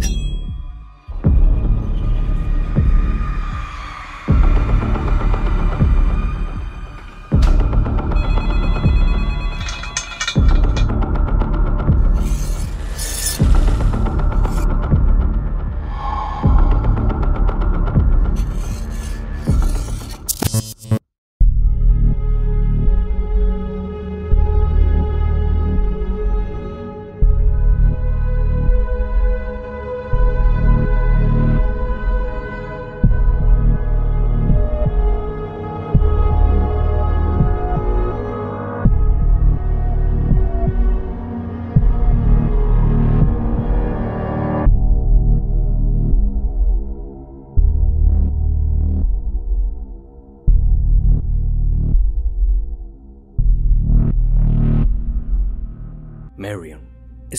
thank you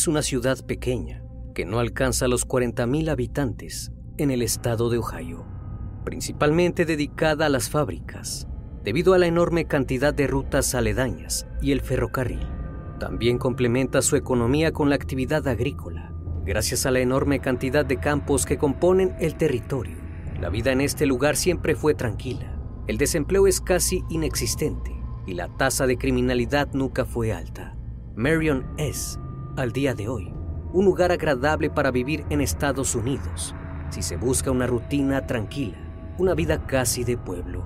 una ciudad pequeña que no alcanza los 40.000 habitantes en el estado de Ohio, principalmente dedicada a las fábricas, debido a la enorme cantidad de rutas aledañas y el ferrocarril. También complementa su economía con la actividad agrícola, gracias a la enorme cantidad de campos que componen el territorio. La vida en este lugar siempre fue tranquila, el desempleo es casi inexistente y la tasa de criminalidad nunca fue alta. Marion es, al día de hoy, un lugar agradable para vivir en Estados Unidos, si se busca una rutina tranquila, una vida casi de pueblo.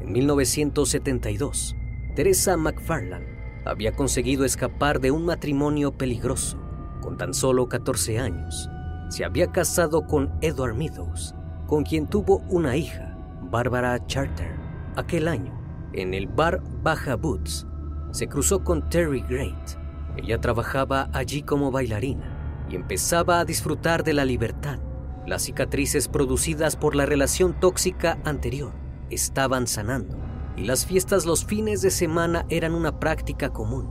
En 1972, Teresa McFarland había conseguido escapar de un matrimonio peligroso. Con tan solo 14 años, se había casado con Edward Meadows, con quien tuvo una hija, Barbara Charter. Aquel año, en el bar Baja Boots, se cruzó con Terry Great. Ella trabajaba allí como bailarina y empezaba a disfrutar de la libertad. Las cicatrices producidas por la relación tóxica anterior estaban sanando y las fiestas los fines de semana eran una práctica común.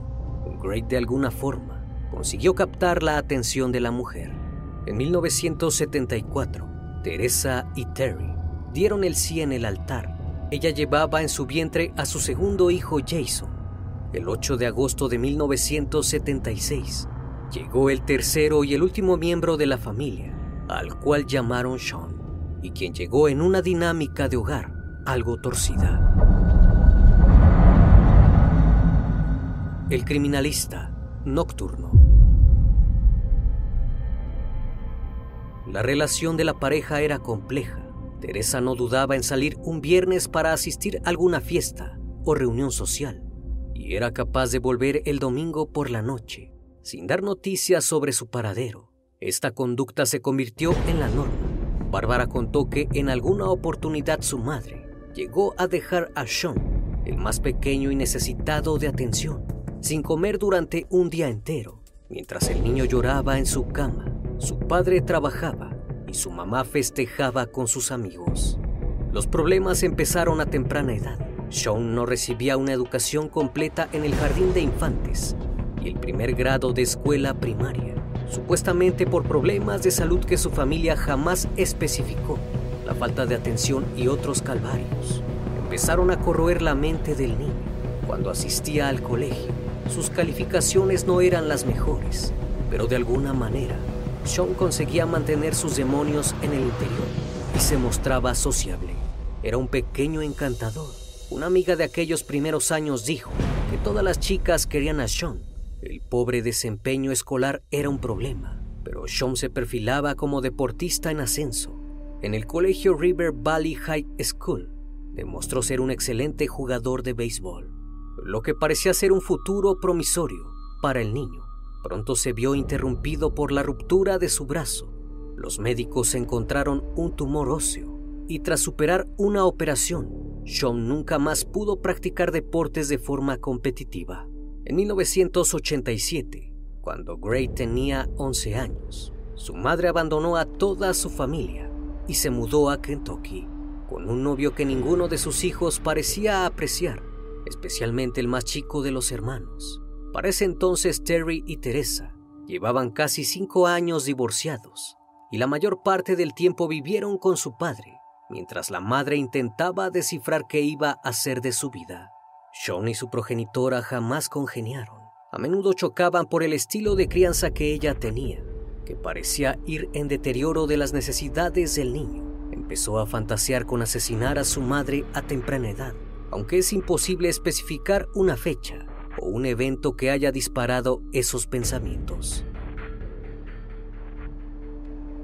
Great de alguna forma consiguió captar la atención de la mujer. En 1974, Teresa y Terry dieron el sí en el altar. Ella llevaba en su vientre a su segundo hijo Jason. El 8 de agosto de 1976 llegó el tercero y el último miembro de la familia, al cual llamaron Sean, y quien llegó en una dinámica de hogar algo torcida. El criminalista nocturno. La relación de la pareja era compleja. Teresa no dudaba en salir un viernes para asistir a alguna fiesta o reunión social y era capaz de volver el domingo por la noche sin dar noticias sobre su paradero. Esta conducta se convirtió en la norma. Bárbara contó que en alguna oportunidad su madre llegó a dejar a Sean, el más pequeño y necesitado de atención, sin comer durante un día entero, mientras el niño lloraba en su cama. Su padre trabajaba y su mamá festejaba con sus amigos. Los problemas empezaron a temprana edad. Sean no recibía una educación completa en el jardín de infantes y el primer grado de escuela primaria, supuestamente por problemas de salud que su familia jamás especificó, la falta de atención y otros calvarios. Empezaron a corroer la mente del niño. Cuando asistía al colegio, sus calificaciones no eran las mejores, pero de alguna manera, Sean conseguía mantener sus demonios en el interior y se mostraba sociable. Era un pequeño encantador. Una amiga de aquellos primeros años dijo que todas las chicas querían a Sean. El pobre desempeño escolar era un problema, pero Sean se perfilaba como deportista en ascenso. En el colegio River Valley High School, demostró ser un excelente jugador de béisbol, lo que parecía ser un futuro promisorio para el niño. Pronto se vio interrumpido por la ruptura de su brazo. Los médicos encontraron un tumor óseo y tras superar una operación, Sean nunca más pudo practicar deportes de forma competitiva. En 1987, cuando Gray tenía 11 años, su madre abandonó a toda su familia y se mudó a Kentucky con un novio que ninguno de sus hijos parecía apreciar, especialmente el más chico de los hermanos. Para ese entonces Terry y Teresa llevaban casi cinco años divorciados y la mayor parte del tiempo vivieron con su padre, mientras la madre intentaba descifrar qué iba a hacer de su vida. Sean y su progenitora jamás congeniaron. A menudo chocaban por el estilo de crianza que ella tenía, que parecía ir en deterioro de las necesidades del niño. Empezó a fantasear con asesinar a su madre a temprana edad, aunque es imposible especificar una fecha o un evento que haya disparado esos pensamientos.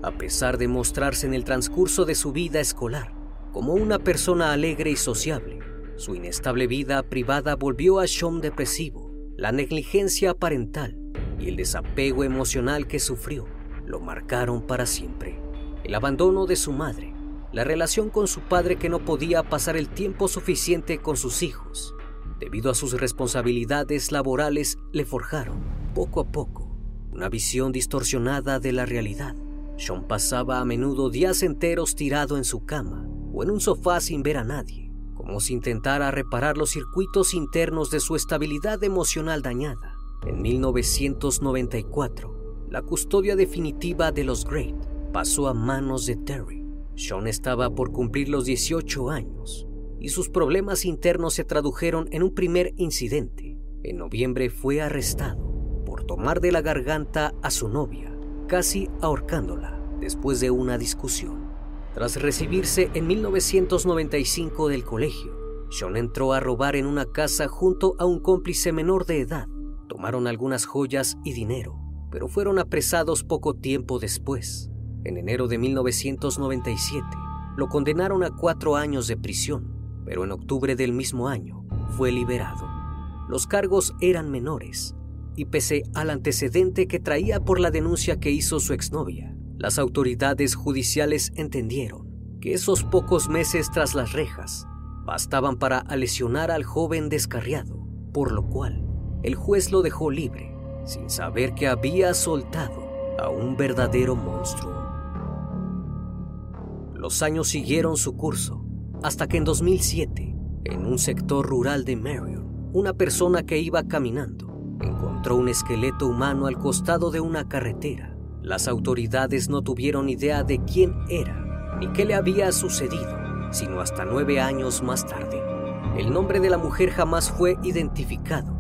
A pesar de mostrarse en el transcurso de su vida escolar como una persona alegre y sociable, su inestable vida privada volvió a Sean depresivo. La negligencia parental y el desapego emocional que sufrió lo marcaron para siempre. El abandono de su madre la relación con su padre que no podía pasar el tiempo suficiente con sus hijos. Debido a sus responsabilidades laborales, le forjaron, poco a poco, una visión distorsionada de la realidad. Sean pasaba a menudo días enteros tirado en su cama o en un sofá sin ver a nadie, como si intentara reparar los circuitos internos de su estabilidad emocional dañada. En 1994, la custodia definitiva de los Great pasó a manos de Terry. Sean estaba por cumplir los 18 años y sus problemas internos se tradujeron en un primer incidente. En noviembre fue arrestado por tomar de la garganta a su novia, casi ahorcándola después de una discusión. Tras recibirse en 1995 del colegio, Sean entró a robar en una casa junto a un cómplice menor de edad. Tomaron algunas joyas y dinero, pero fueron apresados poco tiempo después. En enero de 1997 lo condenaron a cuatro años de prisión, pero en octubre del mismo año fue liberado. Los cargos eran menores y pese al antecedente que traía por la denuncia que hizo su exnovia, las autoridades judiciales entendieron que esos pocos meses tras las rejas bastaban para lesionar al joven descarriado, por lo cual el juez lo dejó libre, sin saber que había soltado a un verdadero monstruo. Los años siguieron su curso, hasta que en 2007, en un sector rural de Marion, una persona que iba caminando encontró un esqueleto humano al costado de una carretera. Las autoridades no tuvieron idea de quién era ni qué le había sucedido, sino hasta nueve años más tarde. El nombre de la mujer jamás fue identificado.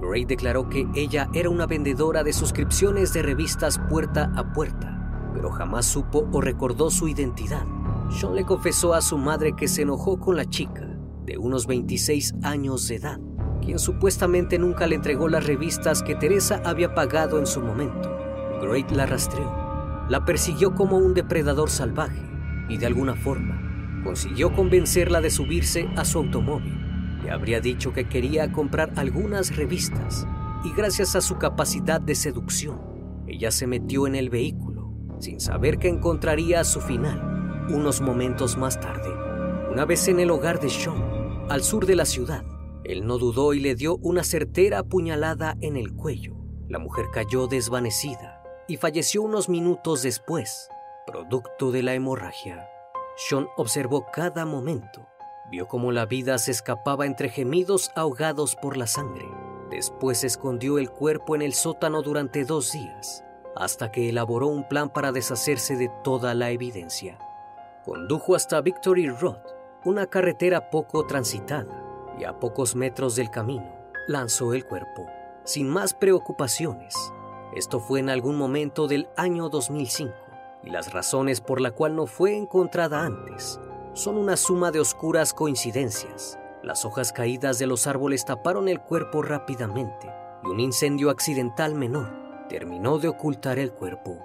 Gray declaró que ella era una vendedora de suscripciones de revistas puerta a puerta, pero jamás supo o recordó su identidad. Sean le confesó a su madre que se enojó con la chica, de unos 26 años de edad, quien supuestamente nunca le entregó las revistas que Teresa había pagado en su momento. Great la rastreó, la persiguió como un depredador salvaje y de alguna forma consiguió convencerla de subirse a su automóvil. Le habría dicho que quería comprar algunas revistas y gracias a su capacidad de seducción, ella se metió en el vehículo sin saber que encontraría su final unos momentos más tarde, una vez en el hogar de Sean, al sur de la ciudad, él no dudó y le dio una certera puñalada en el cuello. La mujer cayó desvanecida y falleció unos minutos después, producto de la hemorragia. Sean observó cada momento vio cómo la vida se escapaba entre gemidos ahogados por la sangre. Después escondió el cuerpo en el sótano durante dos días, hasta que elaboró un plan para deshacerse de toda la evidencia. Condujo hasta Victory Road, una carretera poco transitada, y a pocos metros del camino lanzó el cuerpo, sin más preocupaciones. Esto fue en algún momento del año 2005, y las razones por la cual no fue encontrada antes son una suma de oscuras coincidencias. Las hojas caídas de los árboles taparon el cuerpo rápidamente, y un incendio accidental menor terminó de ocultar el cuerpo.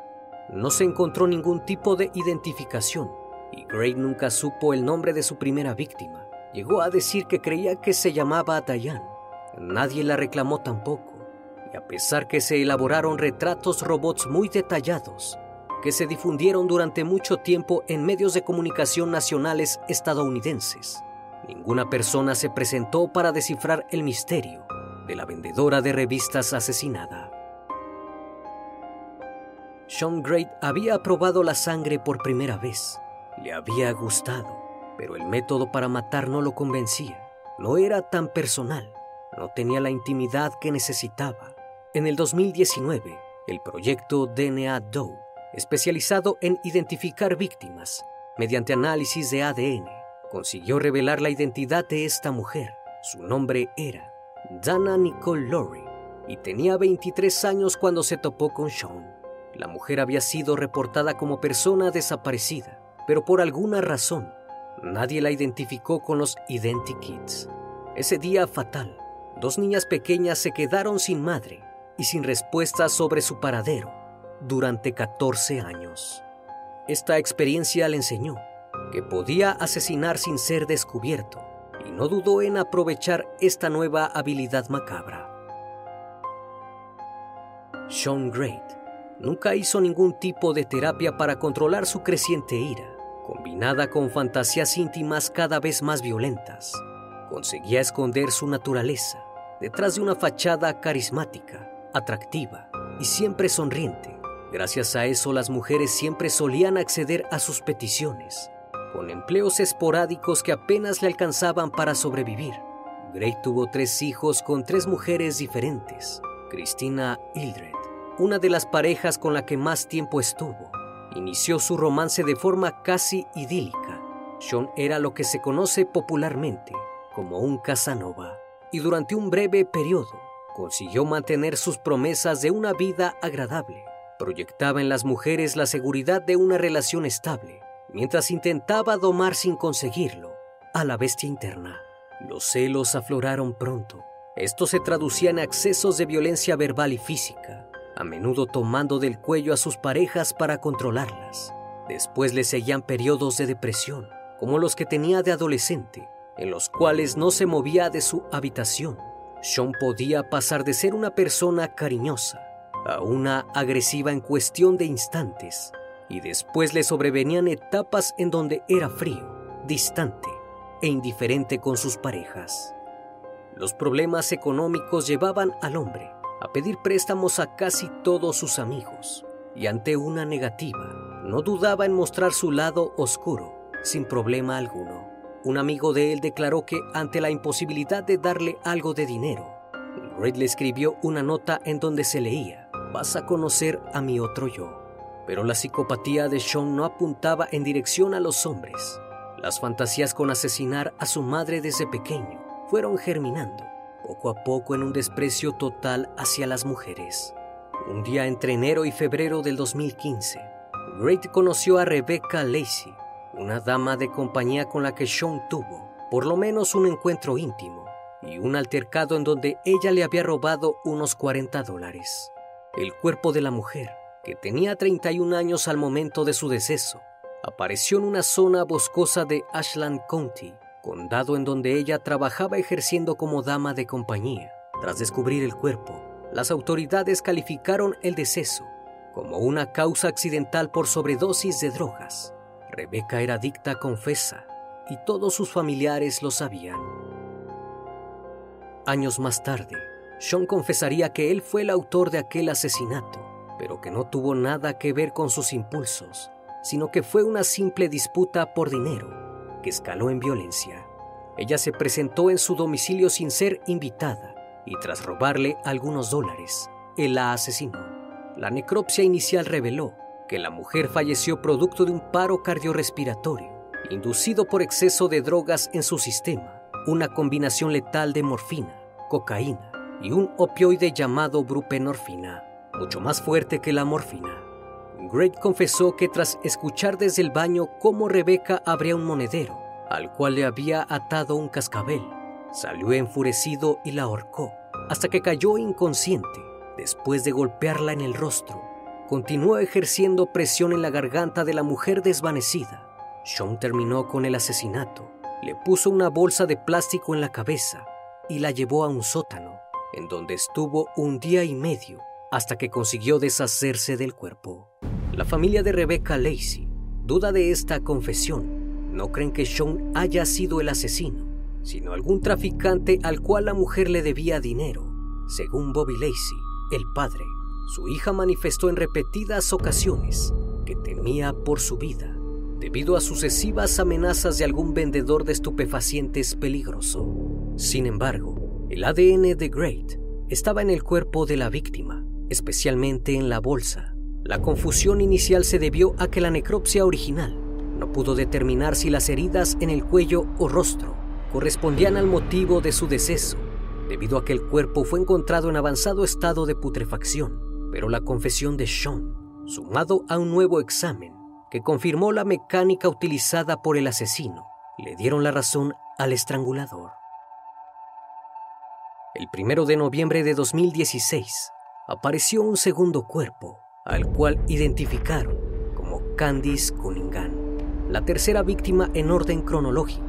No se encontró ningún tipo de identificación y Gray nunca supo el nombre de su primera víctima. Llegó a decir que creía que se llamaba Diane. Nadie la reclamó tampoco. Y a pesar que se elaboraron retratos robots muy detallados, que se difundieron durante mucho tiempo en medios de comunicación nacionales estadounidenses, ninguna persona se presentó para descifrar el misterio de la vendedora de revistas asesinada. Sean Great había probado la sangre por primera vez. Le había gustado, pero el método para matar no lo convencía. No era tan personal, no tenía la intimidad que necesitaba. En el 2019, el proyecto DNA Doe, especializado en identificar víctimas mediante análisis de ADN, consiguió revelar la identidad de esta mujer. Su nombre era Dana Nicole Lowry y tenía 23 años cuando se topó con Sean. La mujer había sido reportada como persona desaparecida, pero por alguna razón nadie la identificó con los Identikits. Ese día fatal, dos niñas pequeñas se quedaron sin madre y sin respuesta sobre su paradero durante 14 años. Esta experiencia le enseñó que podía asesinar sin ser descubierto y no dudó en aprovechar esta nueva habilidad macabra. Sean Great nunca hizo ningún tipo de terapia para controlar su creciente ira, combinada con fantasías íntimas cada vez más violentas. Conseguía esconder su naturaleza detrás de una fachada carismática, atractiva y siempre sonriente. Gracias a eso las mujeres siempre solían acceder a sus peticiones, con empleos esporádicos que apenas le alcanzaban para sobrevivir. Gray tuvo tres hijos con tres mujeres diferentes, Christina Hildred, una de las parejas con la que más tiempo estuvo. Inició su romance de forma casi idílica. Sean era lo que se conoce popularmente como un Casanova y durante un breve periodo consiguió mantener sus promesas de una vida agradable. Proyectaba en las mujeres la seguridad de una relación estable, mientras intentaba domar sin conseguirlo a la bestia interna. Los celos afloraron pronto. Esto se traducía en accesos de violencia verbal y física, a menudo tomando del cuello a sus parejas para controlarlas. Después le seguían periodos de depresión, como los que tenía de adolescente, en los cuales no se movía de su habitación. Sean podía pasar de ser una persona cariñosa a una agresiva en cuestión de instantes, y después le sobrevenían etapas en donde era frío, distante e indiferente con sus parejas. Los problemas económicos llevaban al hombre a pedir préstamos a casi todos sus amigos y ante una negativa, no dudaba en mostrar su lado oscuro sin problema alguno. Un amigo de él declaró que ante la imposibilidad de darle algo de dinero, Reid le escribió una nota en donde se leía, vas a conocer a mi otro yo. Pero la psicopatía de Sean no apuntaba en dirección a los hombres. Las fantasías con asesinar a su madre desde pequeño fueron germinando poco a poco en un desprecio total hacia las mujeres. Un día entre enero y febrero del 2015, Great conoció a Rebecca Lacey, una dama de compañía con la que Sean tuvo por lo menos un encuentro íntimo y un altercado en donde ella le había robado unos 40 dólares. El cuerpo de la mujer, que tenía 31 años al momento de su deceso, apareció en una zona boscosa de Ashland County, condado en donde ella trabajaba ejerciendo como dama de compañía. Tras descubrir el cuerpo, las autoridades calificaron el deceso como una causa accidental por sobredosis de drogas. Rebeca era adicta confesa y todos sus familiares lo sabían. Años más tarde, Sean confesaría que él fue el autor de aquel asesinato, pero que no tuvo nada que ver con sus impulsos, sino que fue una simple disputa por dinero escaló en violencia. ella se presentó en su domicilio sin ser invitada y tras robarle algunos dólares, él la asesinó. La necropsia inicial reveló que la mujer falleció producto de un paro cardiorrespiratorio, inducido por exceso de drogas en su sistema, una combinación letal de morfina, cocaína y un opioide llamado brupenorfina, mucho más fuerte que la morfina. Great confesó que tras escuchar desde el baño cómo Rebeca abría un monedero, al cual le había atado un cascabel, salió enfurecido y la ahorcó, hasta que cayó inconsciente después de golpearla en el rostro. Continuó ejerciendo presión en la garganta de la mujer desvanecida. Sean terminó con el asesinato, le puso una bolsa de plástico en la cabeza y la llevó a un sótano, en donde estuvo un día y medio hasta que consiguió deshacerse del cuerpo. La familia de Rebecca Lacey duda de esta confesión. No creen que Sean haya sido el asesino, sino algún traficante al cual la mujer le debía dinero. Según Bobby Lacey, el padre, su hija manifestó en repetidas ocasiones que temía por su vida debido a sucesivas amenazas de algún vendedor de estupefacientes peligroso. Sin embargo, el ADN de Great estaba en el cuerpo de la víctima, especialmente en la bolsa. La confusión inicial se debió a que la necropsia original no pudo determinar si las heridas en el cuello o rostro correspondían al motivo de su deceso, debido a que el cuerpo fue encontrado en avanzado estado de putrefacción. Pero la confesión de Sean, sumado a un nuevo examen que confirmó la mecánica utilizada por el asesino, le dieron la razón al estrangulador. El primero de noviembre de 2016 apareció un segundo cuerpo, al cual identificaron como Candice Cunningham, la tercera víctima en orden cronológico.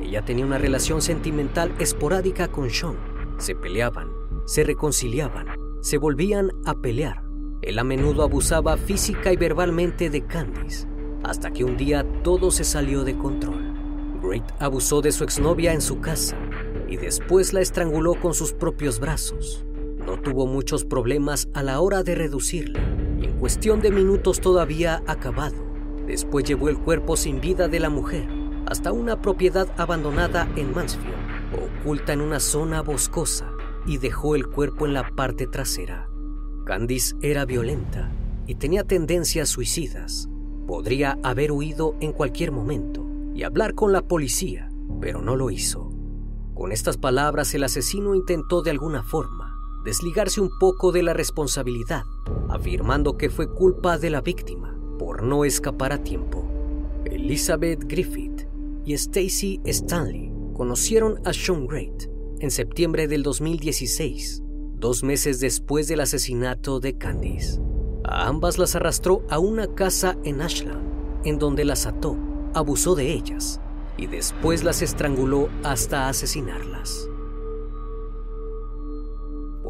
Ella tenía una relación sentimental esporádica con Sean. Se peleaban, se reconciliaban, se volvían a pelear. Él a menudo abusaba física y verbalmente de Candice, hasta que un día todo se salió de control. Great abusó de su exnovia en su casa y después la estranguló con sus propios brazos. No tuvo muchos problemas a la hora de reducirla en cuestión de minutos todavía acabado. Después llevó el cuerpo sin vida de la mujer hasta una propiedad abandonada en Mansfield, oculta en una zona boscosa, y dejó el cuerpo en la parte trasera. Candice era violenta y tenía tendencias suicidas. Podría haber huido en cualquier momento y hablar con la policía, pero no lo hizo. Con estas palabras el asesino intentó de alguna forma desligarse un poco de la responsabilidad, afirmando que fue culpa de la víctima por no escapar a tiempo. Elizabeth Griffith y Stacy Stanley conocieron a Sean Great en septiembre del 2016, dos meses después del asesinato de Candice. A ambas las arrastró a una casa en Ashland, en donde las ató, abusó de ellas y después las estranguló hasta asesinarlas.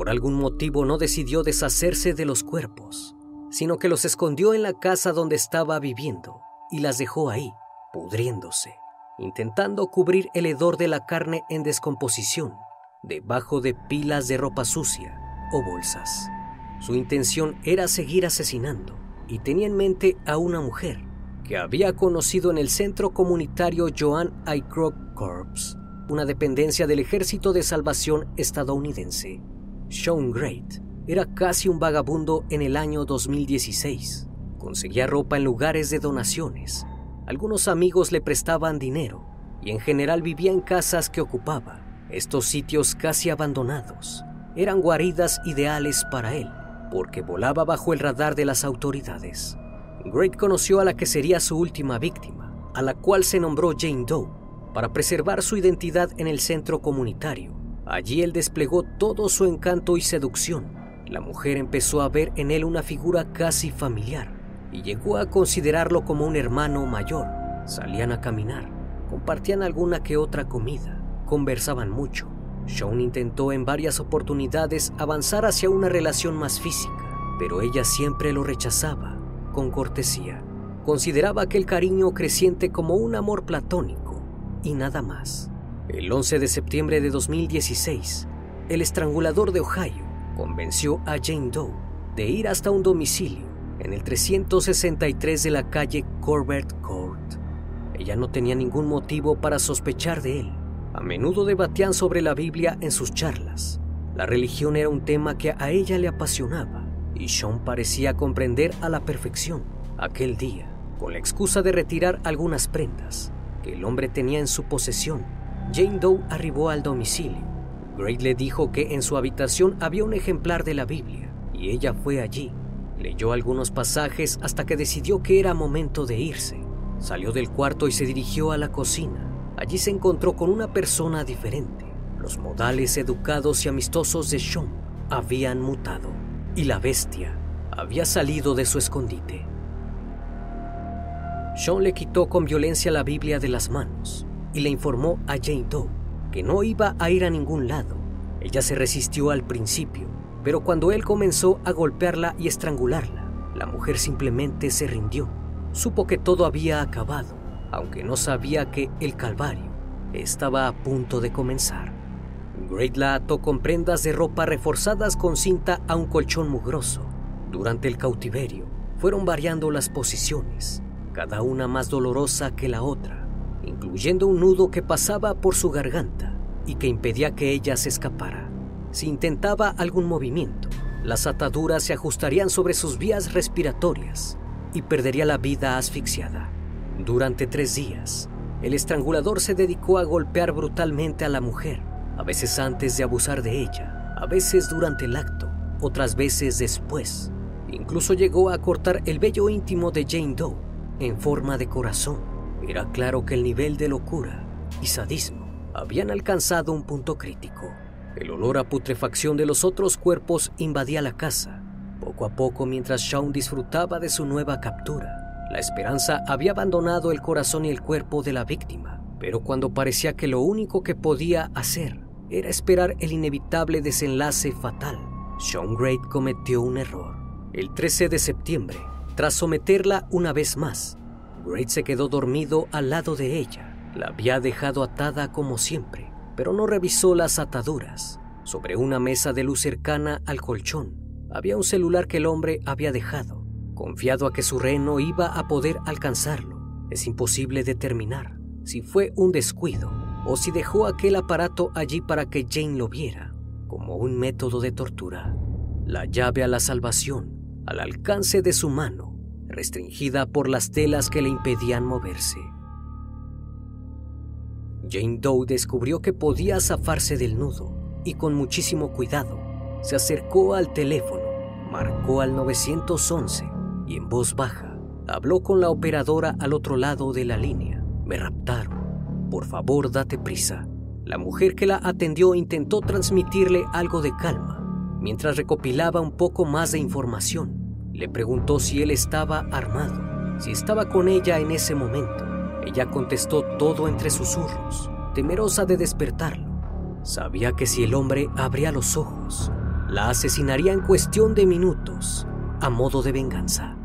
Por algún motivo no decidió deshacerse de los cuerpos, sino que los escondió en la casa donde estaba viviendo y las dejó ahí, pudriéndose, intentando cubrir el hedor de la carne en descomposición, debajo de pilas de ropa sucia o bolsas. Su intención era seguir asesinando y tenía en mente a una mujer que había conocido en el centro comunitario Joan I. Corps, una dependencia del Ejército de Salvación estadounidense. Sean Great era casi un vagabundo en el año 2016. Conseguía ropa en lugares de donaciones. Algunos amigos le prestaban dinero y en general vivía en casas que ocupaba. Estos sitios casi abandonados eran guaridas ideales para él porque volaba bajo el radar de las autoridades. Great conoció a la que sería su última víctima, a la cual se nombró Jane Doe, para preservar su identidad en el centro comunitario. Allí él desplegó todo su encanto y seducción. La mujer empezó a ver en él una figura casi familiar y llegó a considerarlo como un hermano mayor. Salían a caminar, compartían alguna que otra comida, conversaban mucho. Sean intentó en varias oportunidades avanzar hacia una relación más física, pero ella siempre lo rechazaba con cortesía. Consideraba aquel cariño creciente como un amor platónico y nada más. El 11 de septiembre de 2016, el estrangulador de Ohio convenció a Jane Doe de ir hasta un domicilio en el 363 de la calle Corbett Court. Ella no tenía ningún motivo para sospechar de él, A menudo debatían sobre la Biblia en sus charlas. La religión era un tema que a ella le apasionaba y Sean parecía comprender a la perfección aquel día, con la excusa de retirar algunas prendas que el hombre tenía en su posesión. Jane Doe arribó al domicilio. Gray le dijo que en su habitación había un ejemplar de la Biblia y ella fue allí. Leyó algunos pasajes hasta que decidió que era momento de irse. Salió del cuarto y se dirigió a la cocina. Allí se encontró con una persona diferente. Los modales educados y amistosos de Sean habían mutado y la bestia había salido de su escondite. Sean le quitó con violencia la Biblia de las manos y le informó a Jane Doe que no iba a ir a ningún lado. Ella se resistió al principio, pero cuando él comenzó a golpearla y estrangularla, la mujer simplemente se rindió. Supo que todo había acabado, aunque no sabía que el calvario estaba a punto de comenzar. Great la ató con prendas de ropa reforzadas con cinta a un colchón mugroso. Durante el cautiverio, fueron variando las posiciones, cada una más dolorosa que la otra, incluyendo un nudo que pasaba por su garganta y que impedía que ella se escapara. Si intentaba algún movimiento, las ataduras se ajustarían sobre sus vías respiratorias y perdería la vida asfixiada. Durante tres días, el estrangulador se dedicó a golpear brutalmente a la mujer, a veces antes de abusar de ella, a veces durante el acto, otras veces después. Incluso llegó a cortar el vello íntimo de Jane Doe en forma de corazón. Era claro que el nivel de locura y sadismo habían alcanzado un punto crítico. El olor a putrefacción de los otros cuerpos invadía la casa. Poco a poco, mientras Shaun disfrutaba de su nueva captura, la esperanza había abandonado el corazón y el cuerpo de la víctima. Pero cuando parecía que lo único que podía hacer era esperar el inevitable desenlace fatal, Sean Great cometió un error. El 13 de septiembre, tras someterla una vez más, Great se quedó dormido al lado de ella. La había dejado atada como siempre, pero no revisó las ataduras. Sobre una mesa de luz cercana al colchón había un celular que el hombre había dejado. Confiado a que su reno iba a poder alcanzarlo, es imposible determinar si fue un descuido o si dejó aquel aparato allí para que Jane lo viera, como un método de tortura. La llave a la salvación, al alcance de su mano, restringida por las telas que le impedían moverse. Jane Doe descubrió que podía zafarse del nudo y con muchísimo cuidado se acercó al teléfono, marcó al 911 y en voz baja habló con la operadora al otro lado de la línea. Me raptaron. Por favor, date prisa. La mujer que la atendió intentó transmitirle algo de calma mientras recopilaba un poco más de información. Le preguntó si él estaba armado, si estaba con ella en ese momento. Ella contestó todo entre susurros, temerosa de despertarlo. Sabía que si el hombre abría los ojos, la asesinaría en cuestión de minutos, a modo de venganza.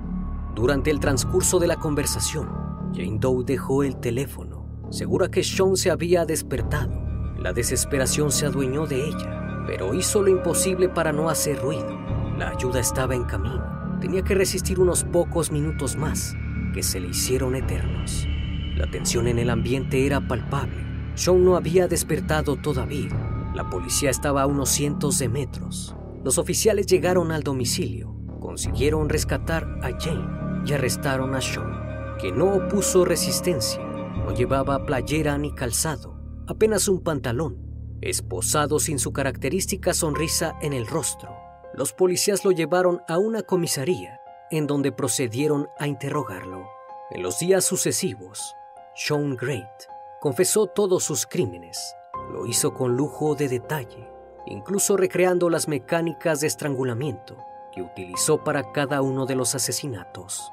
Durante el transcurso de la conversación, Jane Doe dejó el teléfono, segura que Sean se había despertado. La desesperación se adueñó de ella, pero hizo lo imposible para no hacer ruido. La ayuda estaba en camino. Tenía que resistir unos pocos minutos más, que se le hicieron eternos. La tensión en el ambiente era palpable. Sean no había despertado todavía. La policía estaba a unos cientos de metros. Los oficiales llegaron al domicilio, consiguieron rescatar a Jane y arrestaron a Sean, que no opuso resistencia. No llevaba playera ni calzado, apenas un pantalón, esposado sin su característica sonrisa en el rostro. Los policías lo llevaron a una comisaría, en donde procedieron a interrogarlo. En los días sucesivos, Sean Great confesó todos sus crímenes. Lo hizo con lujo de detalle, incluso recreando las mecánicas de estrangulamiento que utilizó para cada uno de los asesinatos.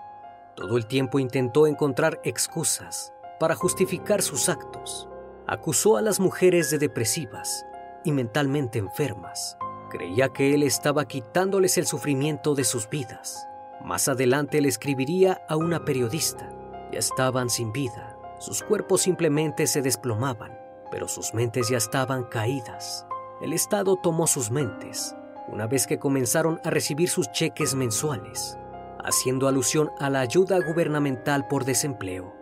Todo el tiempo intentó encontrar excusas para justificar sus actos. Acusó a las mujeres de depresivas y mentalmente enfermas. Creía que él estaba quitándoles el sufrimiento de sus vidas. Más adelante le escribiría a una periodista. Ya estaban sin vida sus cuerpos simplemente se desplomaban, pero sus mentes ya estaban caídas. El Estado tomó sus mentes una vez que comenzaron a recibir sus cheques mensuales, haciendo alusión a la ayuda gubernamental por desempleo.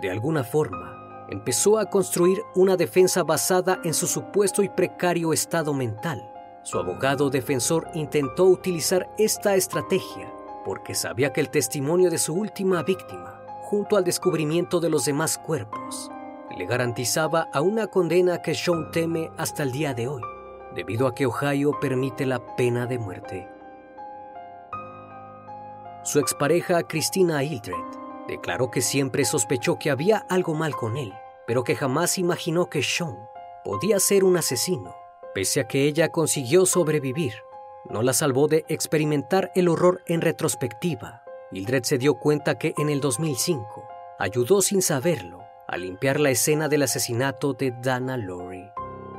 De alguna forma, empezó a construir una defensa basada en su supuesto y precario estado mental. Su abogado defensor intentó utilizar esta estrategia porque sabía que el testimonio de su última víctima, junto al descubrimiento de los demás cuerpos, le garantizaba a una condena que Sean teme hasta el día de hoy, debido a que Ohio permite la pena de muerte. Su expareja Christina Hildred declaró que siempre sospechó que había algo mal con él, pero que jamás imaginó que Sean podía ser un asesino. Pese a que ella consiguió sobrevivir, no la salvó de experimentar el horror en retrospectiva. Hildred se dio cuenta que en el 2005 ayudó sin saberlo a limpiar la escena del asesinato de Dana Lowry.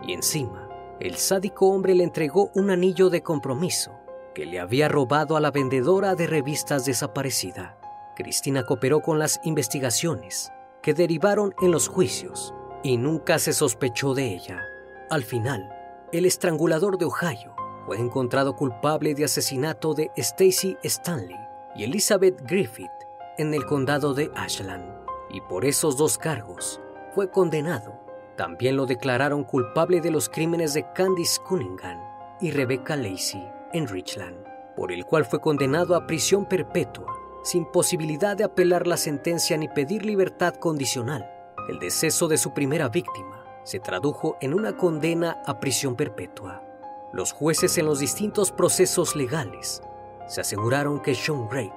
Y encima, el sádico hombre le entregó un anillo de compromiso que le había robado a la vendedora de revistas desaparecida. Cristina cooperó con las investigaciones que derivaron en los juicios y nunca se sospechó de ella. Al final, el estrangulador de Ohio fue encontrado culpable de asesinato de Stacy Stanley y Elizabeth Griffith en el condado de Ashland, y por esos dos cargos fue condenado. También lo declararon culpable de los crímenes de Candice Cunningham y Rebecca Lacey en Richland, por el cual fue condenado a prisión perpetua, sin posibilidad de apelar la sentencia ni pedir libertad condicional. El deceso de su primera víctima se tradujo en una condena a prisión perpetua. Los jueces en los distintos procesos legales se aseguraron que Sean Great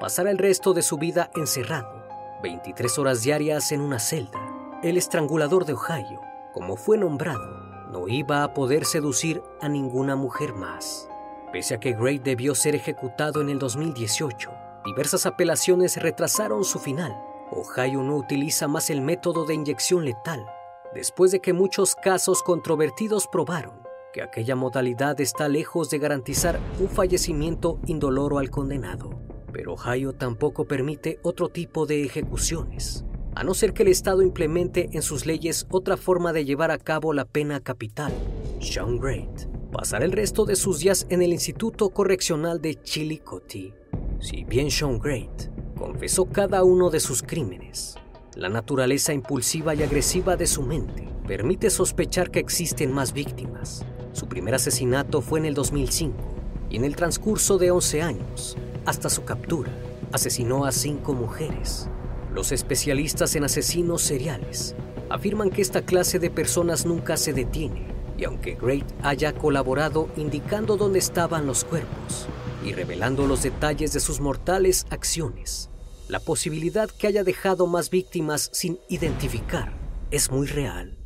pasara el resto de su vida encerrado, 23 horas diarias en una celda. El estrangulador de Ohio, como fue nombrado, no iba a poder seducir a ninguna mujer más. Pese a que Great debió ser ejecutado en el 2018, diversas apelaciones retrasaron su final. Ohio no utiliza más el método de inyección letal, después de que muchos casos controvertidos probaron que aquella modalidad está lejos de garantizar un fallecimiento indoloro al condenado. Pero Ohio tampoco permite otro tipo de ejecuciones, a no ser que el Estado implemente en sus leyes otra forma de llevar a cabo la pena capital. Sean Great pasará el resto de sus días en el Instituto Correccional de Chillicothe. Si bien Sean Great confesó cada uno de sus crímenes, la naturaleza impulsiva y agresiva de su mente permite sospechar que existen más víctimas. Su primer asesinato fue en el 2005 y en el transcurso de 11 años, hasta su captura, asesinó a cinco mujeres. Los especialistas en asesinos seriales afirman que esta clase de personas nunca se detiene y aunque Great haya colaborado indicando dónde estaban los cuerpos y revelando los detalles de sus mortales acciones, la posibilidad que haya dejado más víctimas sin identificar es muy real.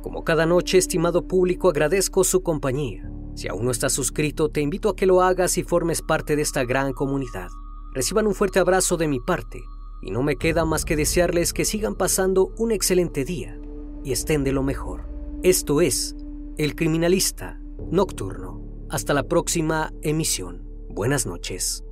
Como cada noche, estimado público, agradezco su compañía. Si aún no estás suscrito, te invito a que lo hagas y formes parte de esta gran comunidad. Reciban un fuerte abrazo de mi parte y no me queda más que desearles que sigan pasando un excelente día y estén de lo mejor. Esto es El Criminalista Nocturno. Hasta la próxima emisión. Buenas noches.